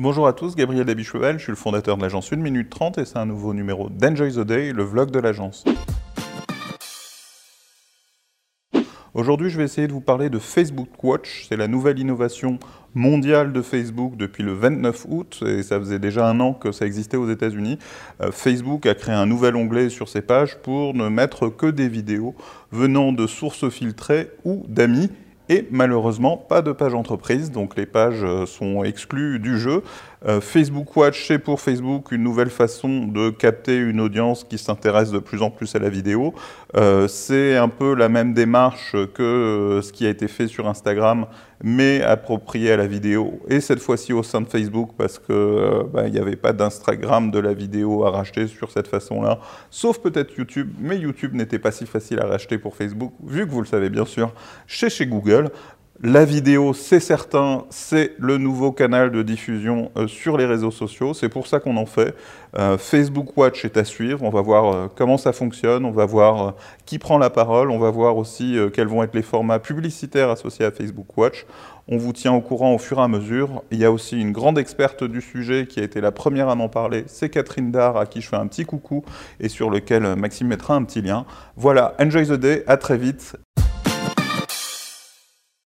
Bonjour à tous, Gabriel Dabichevel, je suis le fondateur de l'agence 1 minute 30 et c'est un nouveau numéro d'Enjoy the Day, le vlog de l'agence. Aujourd'hui, je vais essayer de vous parler de Facebook Watch. C'est la nouvelle innovation mondiale de Facebook depuis le 29 août, et ça faisait déjà un an que ça existait aux États-Unis. Euh, Facebook a créé un nouvel onglet sur ses pages pour ne mettre que des vidéos venant de sources filtrées ou d'amis et malheureusement pas de page entreprise, donc les pages euh, sont exclues du jeu. Euh, Facebook Watch, c'est pour Facebook une nouvelle façon de capter une audience qui s'intéresse de plus en plus à la vidéo. Euh, c'est un peu la même démarche que ce qui a été fait sur Instagram, mais approprié à la vidéo, et cette fois-ci au sein de Facebook, parce qu'il bah, n'y avait pas d'Instagram de la vidéo à racheter sur cette façon-là, sauf peut-être YouTube, mais YouTube n'était pas si facile à racheter pour Facebook, vu que vous le savez bien sûr, chez, chez La vidéo, c'est certain, c'est le nouveau canal de diffusion euh, sur les réseaux sociaux. C'est pour ça qu'on en fait. Euh, Facebook Watch est à suivre. On va voir euh, comment ça fonctionne. On va voir qui prend la parole. On va voir aussi quels vont être les formats publicitaires associés à Facebook Watch. On vous tient au courant au fur et à mesure. Il y a aussi une grande experte du sujet qui a été la première à m'en parler. C'est Catherine Dard, à qui je fais un petit coucou et sur lequel Maxime mettra un petit lien. Voilà, enjoy the day. À très vite.